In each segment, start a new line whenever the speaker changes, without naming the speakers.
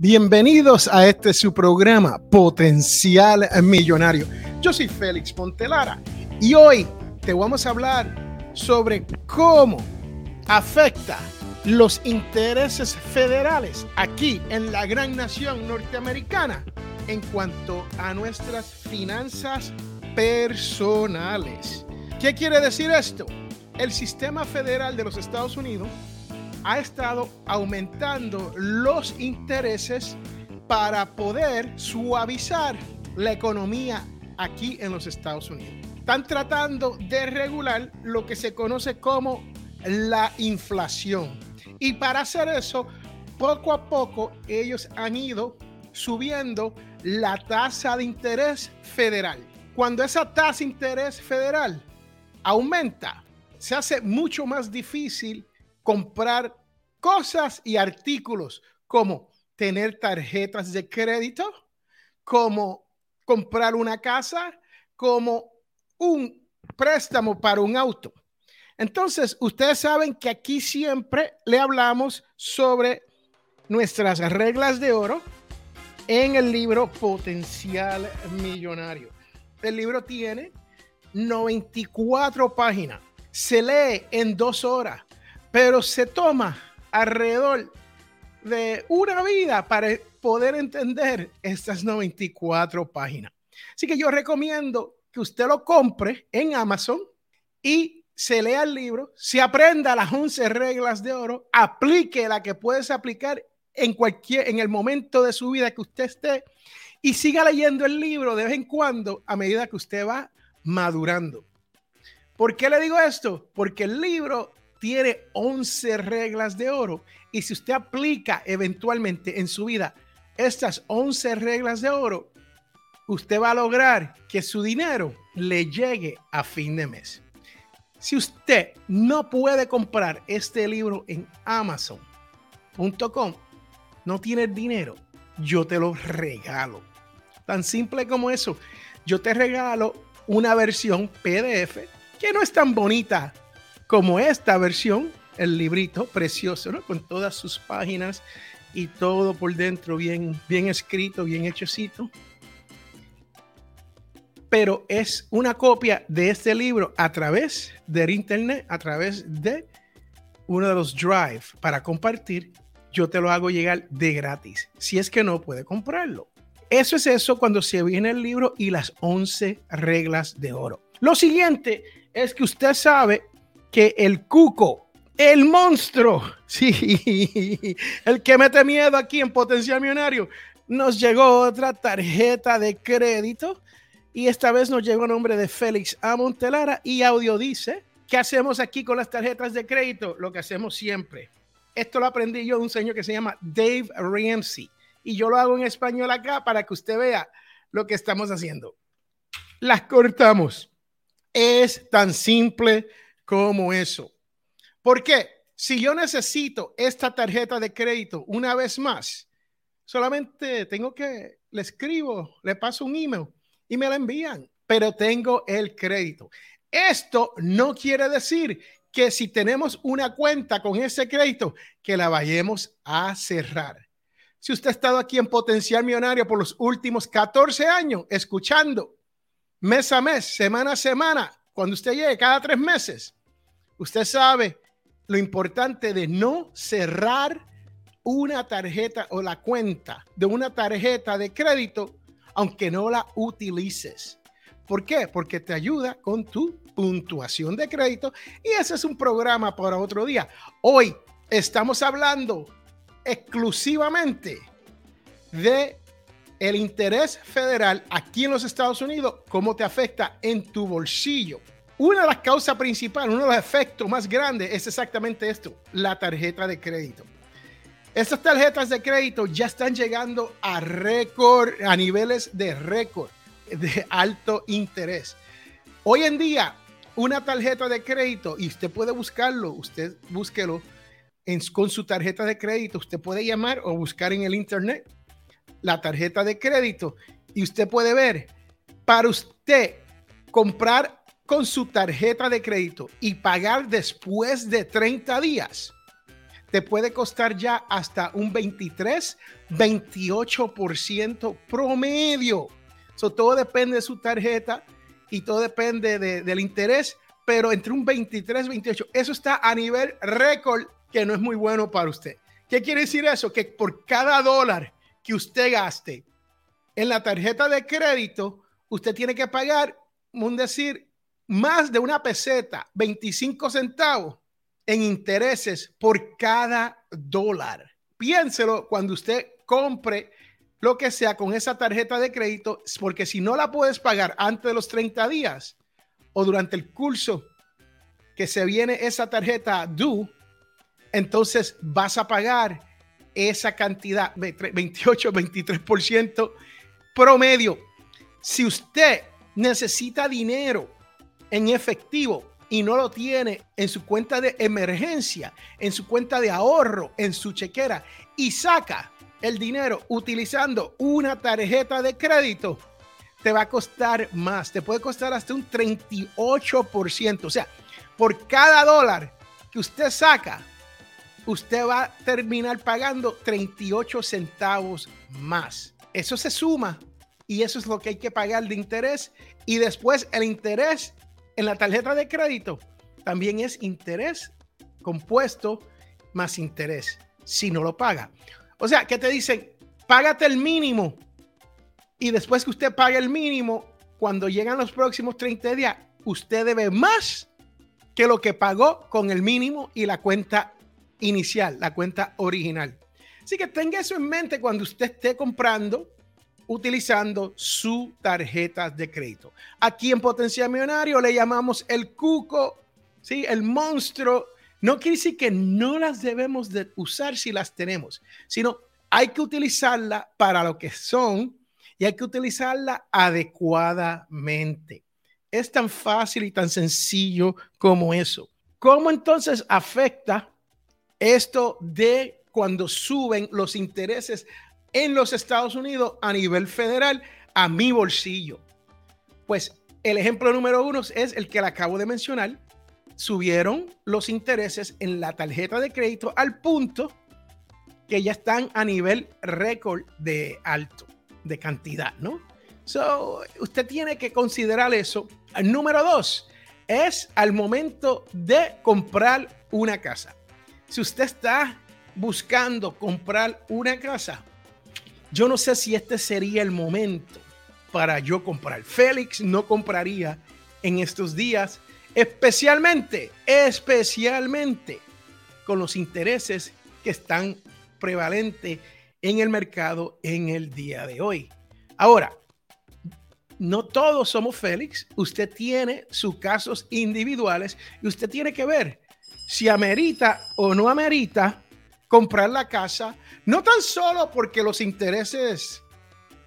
Bienvenidos a este su programa Potencial Millonario. Yo soy Félix Montelara y hoy te vamos a hablar sobre cómo afecta los intereses federales aquí en la gran nación norteamericana en cuanto a nuestras finanzas personales. ¿Qué quiere decir esto? El sistema federal de los Estados Unidos ha estado aumentando los intereses para poder suavizar la economía aquí en los Estados Unidos. Están tratando de regular lo que se conoce como la inflación. Y para hacer eso, poco a poco ellos han ido subiendo la tasa de interés federal. Cuando esa tasa de interés federal aumenta, se hace mucho más difícil comprar cosas y artículos como tener tarjetas de crédito, como comprar una casa, como un préstamo para un auto. Entonces, ustedes saben que aquí siempre le hablamos sobre nuestras reglas de oro en el libro Potencial Millonario. El libro tiene 94 páginas. Se lee en dos horas pero se toma alrededor de una vida para poder entender estas 94 páginas. Así que yo recomiendo que usted lo compre en Amazon y se lea el libro, se aprenda las 11 reglas de oro, aplique la que puedes aplicar en cualquier en el momento de su vida que usted esté y siga leyendo el libro de vez en cuando a medida que usted va madurando. ¿Por qué le digo esto? Porque el libro tiene 11 reglas de oro y si usted aplica eventualmente en su vida estas 11 reglas de oro, usted va a lograr que su dinero le llegue a fin de mes. Si usted no puede comprar este libro en amazon.com, no tiene dinero, yo te lo regalo. Tan simple como eso. Yo te regalo una versión PDF que no es tan bonita como esta versión, el librito precioso, ¿no? Con todas sus páginas y todo por dentro bien, bien escrito, bien hechecito. Pero es una copia de este libro a través del internet, a través de uno de los drive para compartir. Yo te lo hago llegar de gratis, si es que no puede comprarlo. Eso es eso cuando se viene el libro y las 11 reglas de oro. Lo siguiente es que usted sabe que el cuco, el monstruo, sí, el que mete miedo aquí en Potencial Millonario, nos llegó otra tarjeta de crédito y esta vez nos llegó a nombre de Félix A. Montelara y audio dice, ¿qué hacemos aquí con las tarjetas de crédito? Lo que hacemos siempre. Esto lo aprendí yo de un señor que se llama Dave Ramsey y yo lo hago en español acá para que usted vea lo que estamos haciendo. Las cortamos. Es tan simple como eso. ¿Por qué? Si yo necesito esta tarjeta de crédito una vez más, solamente tengo que, le escribo, le paso un email y me la envían, pero tengo el crédito. Esto no quiere decir que si tenemos una cuenta con ese crédito, que la vayamos a cerrar. Si usted ha estado aquí en Potencial Millonario por los últimos 14 años, escuchando mes a mes, semana a semana, cuando usted llegue cada tres meses, Usted sabe lo importante de no cerrar una tarjeta o la cuenta de una tarjeta de crédito aunque no la utilices. ¿Por qué? Porque te ayuda con tu puntuación de crédito y ese es un programa para otro día. Hoy estamos hablando exclusivamente de el interés federal aquí en los Estados Unidos, cómo te afecta en tu bolsillo. Una de las causas principales, uno de los efectos más grandes es exactamente esto, la tarjeta de crédito. Estas tarjetas de crédito ya están llegando a récord, a niveles de récord, de alto interés. Hoy en día, una tarjeta de crédito, y usted puede buscarlo, usted búsquelo con su tarjeta de crédito, usted puede llamar o buscar en el internet la tarjeta de crédito y usted puede ver, para usted comprar con su tarjeta de crédito y pagar después de 30 días, te puede costar ya hasta un 23, 28% promedio. So, todo depende de su tarjeta y todo depende del interés, pero entre un 23, 28, eso está a nivel récord que no es muy bueno para usted. ¿Qué quiere decir eso? Que por cada dólar que usted gaste en la tarjeta de crédito, usted tiene que pagar, un decir, más de una peseta, 25 centavos en intereses por cada dólar. Piénselo cuando usted compre lo que sea con esa tarjeta de crédito, porque si no la puedes pagar antes de los 30 días o durante el curso que se viene esa tarjeta due, entonces vas a pagar esa cantidad, 28, 23% promedio. Si usted necesita dinero en efectivo y no lo tiene en su cuenta de emergencia, en su cuenta de ahorro, en su chequera y saca el dinero utilizando una tarjeta de crédito, te va a costar más, te puede costar hasta un 38%. O sea, por cada dólar que usted saca, usted va a terminar pagando 38 centavos más. Eso se suma y eso es lo que hay que pagar de interés. Y después el interés en la tarjeta de crédito también es interés compuesto más interés si no lo paga. O sea, que te dicen, págate el mínimo y después que usted pague el mínimo, cuando llegan los próximos 30 días, usted debe más que lo que pagó con el mínimo y la cuenta inicial, la cuenta original. Así que tenga eso en mente cuando usted esté comprando utilizando su tarjeta de crédito. Aquí en Potencia Millonario le llamamos el cuco, ¿sí? el monstruo. No quiere decir que no las debemos de usar si las tenemos, sino hay que utilizarla para lo que son y hay que utilizarla adecuadamente. Es tan fácil y tan sencillo como eso. ¿Cómo entonces afecta esto de cuando suben los intereses en los Estados Unidos a nivel federal a mi bolsillo? Pues el ejemplo número uno es el que le acabo de mencionar. Subieron los intereses en la tarjeta de crédito al punto que ya están a nivel récord de alto, de cantidad, ¿no? So, usted tiene que considerar eso. El número dos es al momento de comprar una casa. Si usted está buscando comprar una casa, yo no sé si este sería el momento para yo comprar. Félix no compraría en estos días, especialmente, especialmente con los intereses que están prevalentes en el mercado en el día de hoy. Ahora, no todos somos Félix. Usted tiene sus casos individuales y usted tiene que ver si amerita o no amerita comprar la casa, no tan solo porque los intereses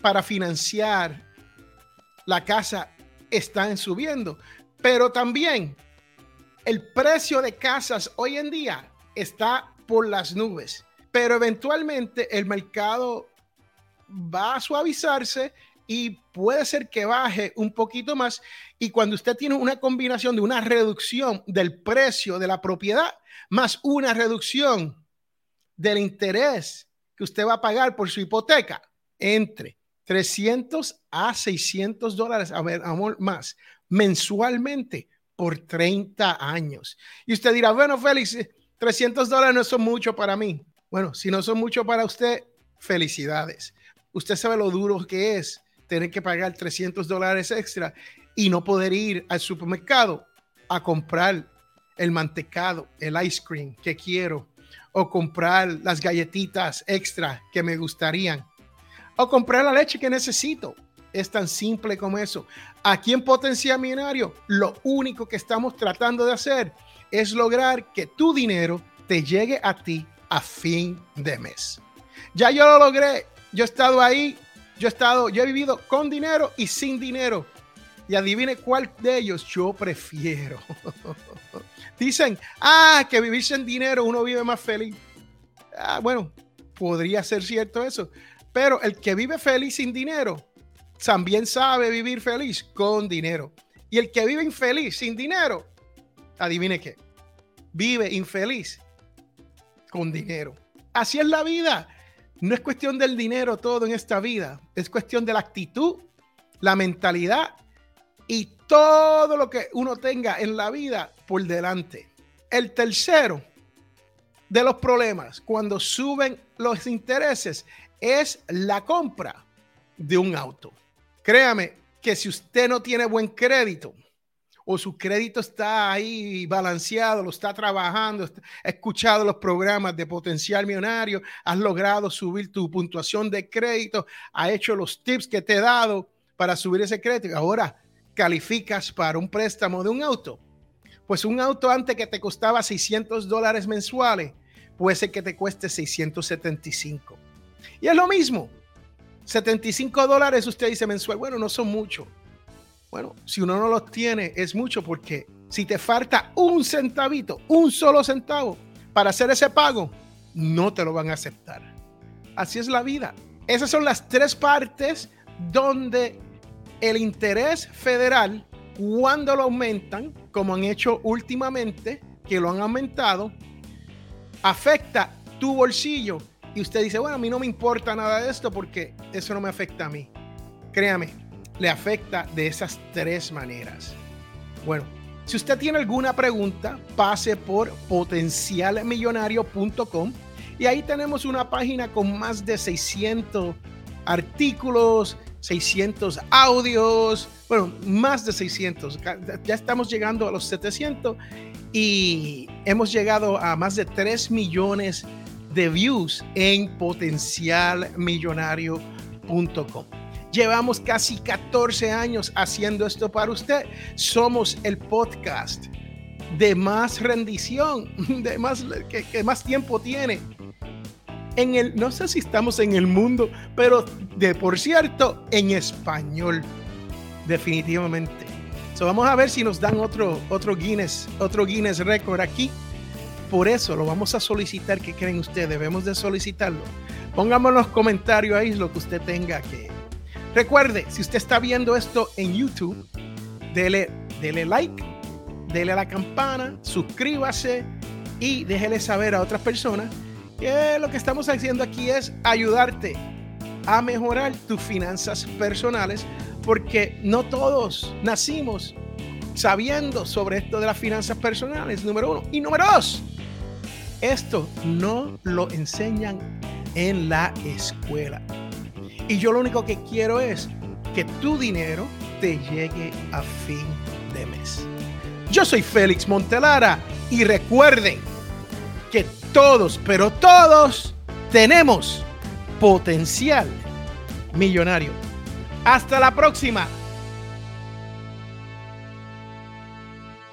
para financiar la casa están subiendo, pero también el precio de casas hoy en día está por las nubes, pero eventualmente el mercado va a suavizarse y puede ser que baje un poquito más. Y cuando usted tiene una combinación de una reducción del precio de la propiedad más una reducción del interés que usted va a pagar por su hipoteca entre 300 a 600 dólares, a ver, amor, más mensualmente por 30 años. Y usted dirá, bueno, Félix, 300 dólares no son mucho para mí. Bueno, si no son mucho para usted, felicidades. Usted sabe lo duro que es tener que pagar 300 dólares extra y no poder ir al supermercado a comprar el mantecado, el ice cream que quiero o comprar las galletitas extra que me gustarían, o comprar la leche que necesito. Es tan simple como eso. Aquí en Potencia Millonario, lo único que estamos tratando de hacer es lograr que tu dinero te llegue a ti a fin de mes. Ya yo lo logré. Yo he estado ahí. Yo he estado, yo he vivido con dinero y sin dinero. Y adivine cuál de ellos yo prefiero. Dicen, ah, que vivir sin dinero uno vive más feliz. Ah, bueno, podría ser cierto eso. Pero el que vive feliz sin dinero también sabe vivir feliz con dinero. Y el que vive infeliz sin dinero, adivine qué, vive infeliz con dinero. Así es la vida. No es cuestión del dinero todo en esta vida, es cuestión de la actitud, la mentalidad y todo lo que uno tenga en la vida por delante. El tercero de los problemas cuando suben los intereses es la compra de un auto. Créame que si usted no tiene buen crédito, o su crédito está ahí balanceado, lo está trabajando, ha escuchado los programas de potencial millonario, has logrado subir tu puntuación de crédito, ha hecho los tips que te he dado para subir ese crédito. Ahora calificas para un préstamo de un auto. Pues un auto antes que te costaba 600 dólares mensuales, puede ser que te cueste 675. Y es lo mismo. 75 dólares usted dice mensual, bueno, no son mucho bueno, si uno no los tiene, es mucho porque si te falta un centavito, un solo centavo para hacer ese pago, no te lo van a aceptar. Así es la vida. Esas son las tres partes donde el interés federal, cuando lo aumentan, como han hecho últimamente, que lo han aumentado, afecta tu bolsillo. Y usted dice, bueno, a mí no me importa nada de esto porque eso no me afecta a mí. Créame, le afecta de esas tres maneras. Bueno, si usted tiene alguna pregunta, pase por potencialmillonario.com y ahí tenemos una página con más de 600 artículos, 600 audios, bueno, más de 600. Ya estamos llegando a los 700 y hemos llegado a más de 3 millones de views en potencialmillonario.com. Llevamos casi 14 años haciendo esto para usted. Somos el podcast de más rendición, de más que, más tiempo tiene. En el, no sé si estamos en el mundo, pero de por cierto, en español, definitivamente. So, vamos a ver si nos dan otro, otro Guinness, otro Guinness récord aquí. Por eso lo vamos a solicitar. ¿Qué creen ustedes? Debemos de solicitarlo. Pónganme en los comentarios ahí lo que usted tenga que, Recuerde, si usted está viendo esto en YouTube, dele, dele like, dele a la campana, suscríbase y déjele saber a otras personas que lo que estamos haciendo aquí es ayudarte a mejorar tus finanzas personales, porque no todos nacimos sabiendo sobre esto de las finanzas personales, número uno. Y número dos, esto no lo enseñan en la escuela. Y yo lo único que quiero es que tu dinero te llegue a fin de mes. Yo soy Félix Montelara y recuerden que todos, pero todos tenemos potencial millonario. Hasta la próxima.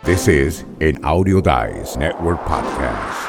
This is an Audio Dice Network podcast.